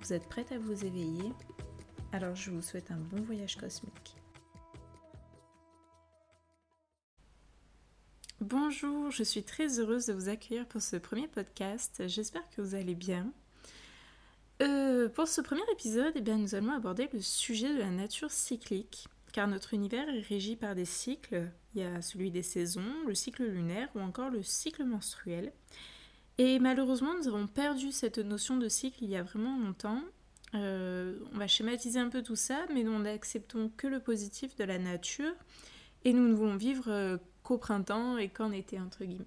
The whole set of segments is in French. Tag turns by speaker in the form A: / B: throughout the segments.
A: Vous êtes prête à vous éveiller? Alors je vous souhaite un bon voyage cosmique. Bonjour, je suis très heureuse de vous accueillir pour ce premier podcast. J'espère que vous allez bien. Euh, pour ce premier épisode, eh bien, nous allons aborder le sujet de la nature cyclique, car notre univers est régi par des cycles. Il y a celui des saisons, le cycle lunaire ou encore le cycle menstruel. Et malheureusement, nous avons perdu cette notion de cycle il y a vraiment longtemps. Euh, on va schématiser un peu tout ça, mais nous n'acceptons que le positif de la nature et nous ne voulons vivre euh, qu'au printemps et qu'en été, entre guillemets.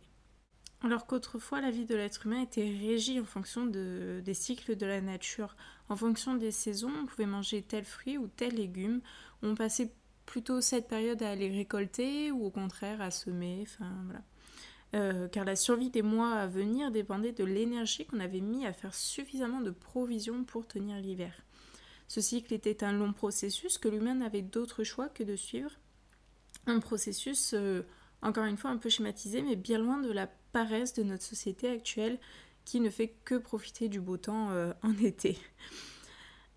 A: Alors qu'autrefois, la vie de l'être humain était régie en fonction des cycles de la nature. En fonction des saisons, on pouvait manger tel fruit ou tel légume. On passait plutôt cette période à les récolter ou au contraire à semer. Enfin, voilà. Euh, car la survie des mois à venir dépendait de l'énergie qu'on avait mis à faire suffisamment de provisions pour tenir l'hiver. Ce cycle était un long processus que l'humain n'avait d'autre choix que de suivre. Un processus, euh, encore une fois, un peu schématisé, mais bien loin de la paresse de notre société actuelle qui ne fait que profiter du beau temps euh, en été.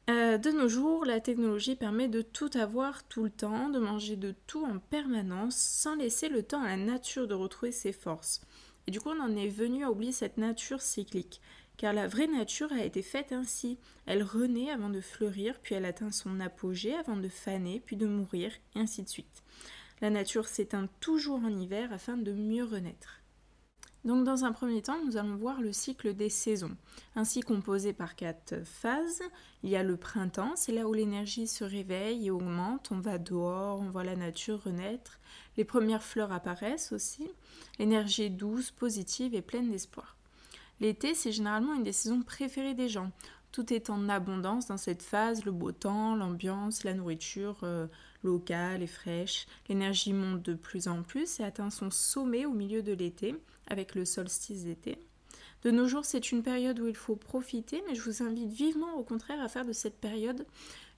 A: Euh, de nos jours, la technologie permet de tout avoir tout le temps, de manger de tout en permanence, sans laisser le temps à la nature de retrouver ses forces. Et du coup, on en est venu à oublier cette nature cyclique, car la vraie nature a été faite ainsi. Elle renaît avant de fleurir, puis elle atteint son apogée avant de faner, puis de mourir, et ainsi de suite. La nature s'éteint toujours en hiver afin de mieux renaître. Donc dans un premier temps, nous allons voir le cycle des saisons, ainsi composé par quatre phases. Il y a le printemps, c'est là où l'énergie se réveille et augmente, on va dehors, on voit la nature renaître, les premières fleurs apparaissent aussi, l'énergie est douce, positive et pleine d'espoir. L'été, c'est généralement une des saisons préférées des gens. Tout est en abondance dans cette phase, le beau temps, l'ambiance, la nourriture euh, locale et fraîche. L'énergie monte de plus en plus et atteint son sommet au milieu de l'été avec le solstice d'été. De nos jours, c'est une période où il faut profiter, mais je vous invite vivement au contraire à faire de cette période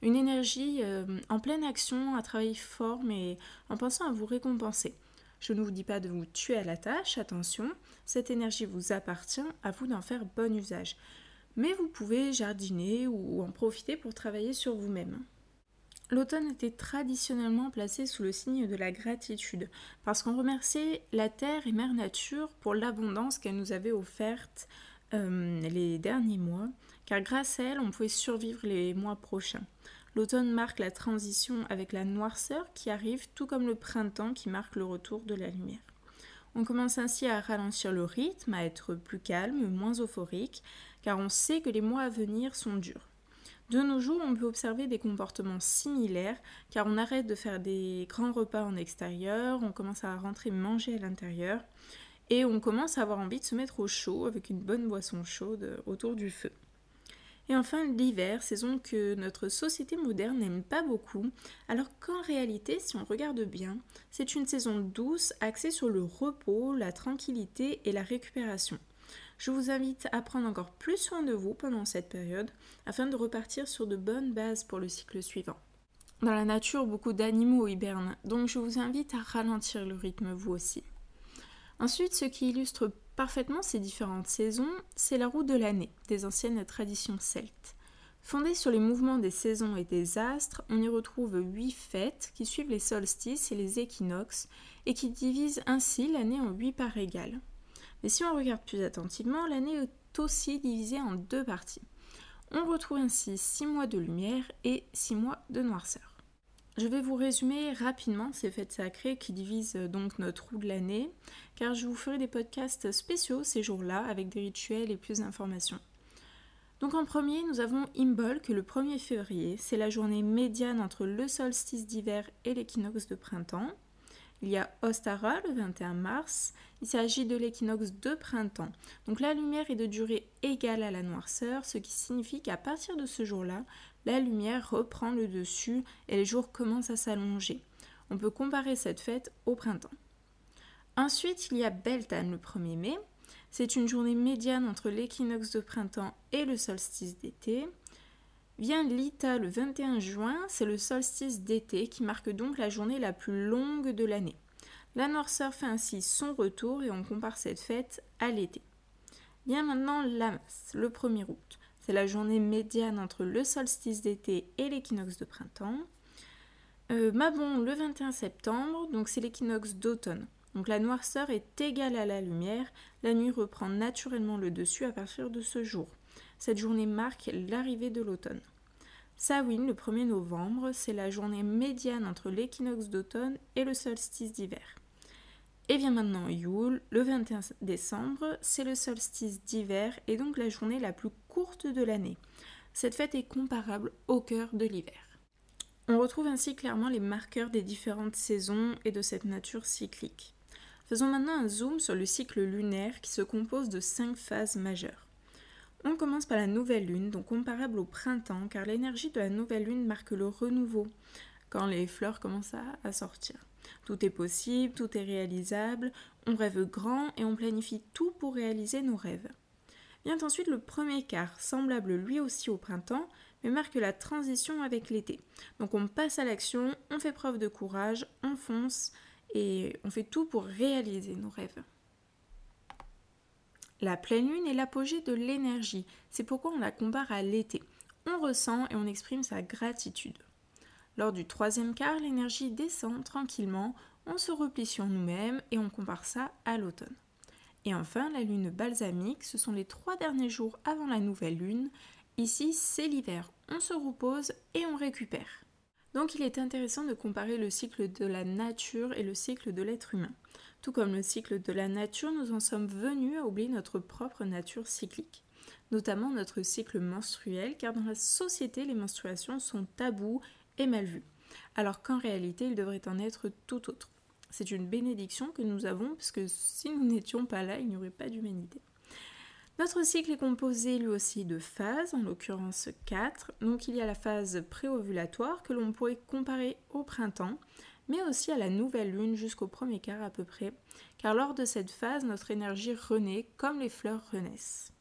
A: une énergie euh, en pleine action, à travailler fort, mais en pensant à vous récompenser. Je ne vous dis pas de vous tuer à la tâche, attention, cette énergie vous appartient, à vous d'en faire bon usage. Mais vous pouvez jardiner ou en profiter pour travailler sur vous-même. L'automne était traditionnellement placé sous le signe de la gratitude, parce qu'on remerciait la terre et mère nature pour l'abondance qu'elle nous avait offerte euh, les derniers mois, car grâce à elle, on pouvait survivre les mois prochains. L'automne marque la transition avec la noirceur qui arrive, tout comme le printemps qui marque le retour de la lumière. On commence ainsi à ralentir le rythme, à être plus calme, moins euphorique, car on sait que les mois à venir sont durs. De nos jours, on peut observer des comportements similaires car on arrête de faire des grands repas en extérieur, on commence à rentrer manger à l'intérieur et on commence à avoir envie de se mettre au chaud avec une bonne boisson chaude autour du feu. Et enfin, l'hiver, saison que notre société moderne n'aime pas beaucoup, alors qu'en réalité, si on regarde bien, c'est une saison douce axée sur le repos, la tranquillité et la récupération. Je vous invite à prendre encore plus soin de vous pendant cette période afin de repartir sur de bonnes bases pour le cycle suivant. Dans la nature, beaucoup d'animaux hibernent, donc je vous invite à ralentir le rythme vous aussi. Ensuite, ce qui illustre parfaitement ces différentes saisons, c'est la roue de l'année, des anciennes traditions celtes. Fondée sur les mouvements des saisons et des astres, on y retrouve huit fêtes qui suivent les solstices et les équinoxes et qui divisent ainsi l'année en huit parts égales. Mais si on regarde plus attentivement, l'année est aussi divisée en deux parties. On retrouve ainsi 6 mois de lumière et 6 mois de noirceur. Je vais vous résumer rapidement ces fêtes sacrées qui divisent euh, donc notre roue de l'année, car je vous ferai des podcasts spéciaux ces jours-là avec des rituels et plus d'informations. Donc en premier, nous avons Imbolc le 1er février, c'est la journée médiane entre le solstice d'hiver et l'équinoxe de printemps. il y a Ostara le 21 mars. Il s'agit de l'équinoxe de printemps. Donc la lumière est de durée égale à la noirceur, ce qui signifie qu'à partir de ce jour-là, la lumière reprend le dessus et les jours commencent à s'allonger. On peut comparer cette fête au printemps. Ensuite, il y a Beltane le 1er mai. C'est une journée médiane entre l'équinoxe de printemps et le solstice d'été. Vient Lita le 21 juin, c'est le solstice d'été qui marque donc la journée la plus longue de l'année. La noirceur fait ainsi son retour et on compare cette fête à l'été. Vient maintenant Lamas, le 1er août. C'est la journée médiane entre le solstice d'été et l'équinoxe de printemps. Euh, Mabon le 21 septembre, donc c'est l'équinoxe d'automne. Donc la noirceur est égale à la lumière, la nuit reprend naturellement le dessus à partir de ce jour. Cette journée marque l'arrivée de l'automne. Samhain, le 1er novembre, c'est la journée médiane entre l'équinoxe d'automne et le solstice d'hiver. Et vient maintenant Yule, le 21 décembre, c'est le solstice d'hiver et donc la journée la plus de l'année. Cette fête est comparable au cœur de l'hiver. On retrouve ainsi clairement les marqueurs des différentes saisons et de cette nature cyclique. Faisons maintenant un zoom sur le cycle lunaire qui se compose de cinq phases majeures. On commence par la nouvelle lune, donc comparable au printemps, car l'énergie de la nouvelle lune marque le renouveau, quand les fleurs commencent à, sortir. Tout est possible, tout est réalisable, on rêve grand et on planifie tout pour réaliser nos rêves. Vient ensuite le premier quart, semblable lui aussi au printemps, mais marque la transition avec l'été. Donc on passe à l'action, on fait preuve de courage, on fonce et on fait tout pour réaliser nos rêves. La pleine lune est l'apogée de l'énergie, c'est pourquoi on la compare à l'été. On ressent et on exprime sa gratitude. Lors du troisième quart, l'énergie descend tranquillement, on se replie sur nous-mêmes et on compare ça à l'automne. Et enfin, la lune balsamique, ce sont les trois derniers jours avant la nouvelle lune. Ici, c'est l'hiver, on se repose et on récupère. Donc il est intéressant de comparer le cycle de la nature et le cycle de l'être humain. Tout comme le cycle de la nature, nous en sommes venus à oublier notre propre nature cyclique, notamment notre cycle menstruel, car dans la société, les menstruations sont tabous et mal vues, alors qu'en réalité, il devrait en être tout autre. C'est une bénédiction que nous avons, parce que si nous n'étions pas là, il n'y aurait pas d'humanité. Notre cycle est composé lui aussi de phases, en l'occurrence 4. Donc il y a la phase préovulatoire que l'on pourrait comparer au printemps, mais aussi à la nouvelle lune jusqu'au premier quart à peu près, car lors de cette phase, notre énergie renaît comme les fleurs renaissent.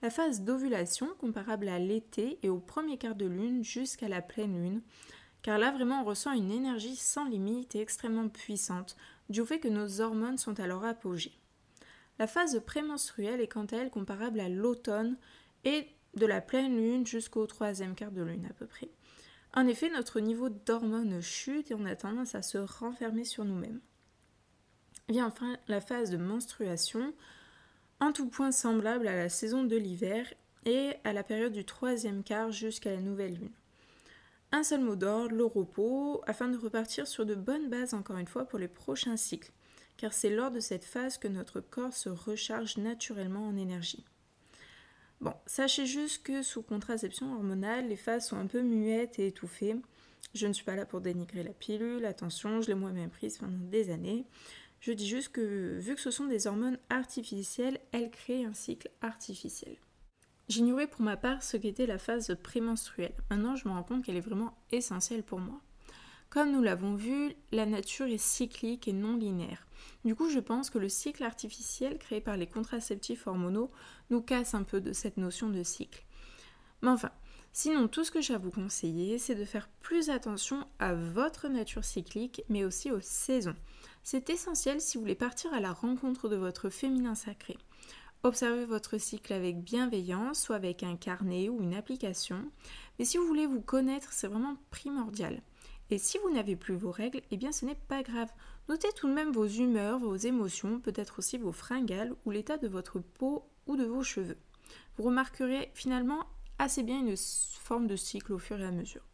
A: La phase d'ovulation, comparable à l'été et au premier quart de lune jusqu'à la pleine lune, car là vraiment on ressent une énergie sans limite et extrêmement puissante, du fait que nos hormones sont à leur apogée. La phase prémenstruelle est quant à elle comparable à l'automne et de la pleine lune jusqu'au troisième quart de lune à peu près. En effet, notre niveau d'hormones chute et on a tendance à se renfermer sur nous-mêmes. Vient enfin la phase de menstruation, en tout point semblable à la saison de l'hiver et à la période du troisième quart jusqu'à la nouvelle lune. Un seul mot d'ordre, le repos, afin de repartir sur de bonnes bases encore une fois pour les prochains cycles car c'est lors de cette phase que notre corps se recharge naturellement en énergie. Bon, sachez juste que sous contraception hormonale, les phases sont un peu muettes et étouffées. Je ne suis pas là pour dénigrer la pilule, attention, je l'ai moi-même prise pendant des années. Je dis juste que vu que ce sont des hormones artificielles, elles créent un cycle artificiel. J'ignorais pour ma part ce qu'était la phase prémenstruelle. Maintenant, je me rends compte qu'elle est vraiment essentielle pour moi. Comme nous l'avons vu, la nature est cyclique et non linéaire. Du coup, je pense que le cycle artificiel créé par les contraceptifs hormonaux nous casse un peu de cette notion de cycle. Mais enfin, sinon tout ce que j'ai à vous conseiller, c'est de faire plus attention à votre nature cyclique, mais aussi aux saisons. C'est essentiel si vous voulez partir à la rencontre de votre féminin sacré. Observez votre cycle avec bienveillance, soit avec un carnet ou une application. Mais si vous voulez vous connaître, c'est vraiment primordial. Et si vous n'avez plus vos règles, eh bien ce n'est pas grave. Notez tout de même vos humeurs, vos émotions, peut-être aussi vos fringales ou l'état de votre peau ou de vos cheveux. Vous remarquerez finalement assez bien une forme de cycle au fur et à mesure.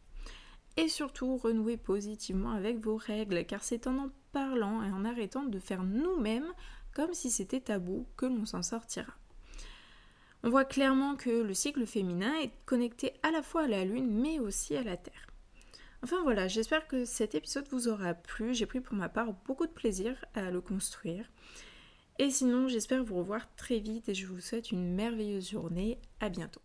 A: Et surtout, renouez positivement avec vos règles, car c'est en en parlant et en arrêtant de faire nous-mêmes comme si c'était tabou que l'on s'en sortira. On voit clairement que le cycle féminin est connecté à la fois à la Lune mais aussi à la Terre. Enfin voilà, j'espère que cet épisode vous aura plu. J'ai pris pour ma part beaucoup de plaisir à le construire. Et sinon, j'espère vous revoir très vite et je vous souhaite une merveilleuse journée. À bientôt.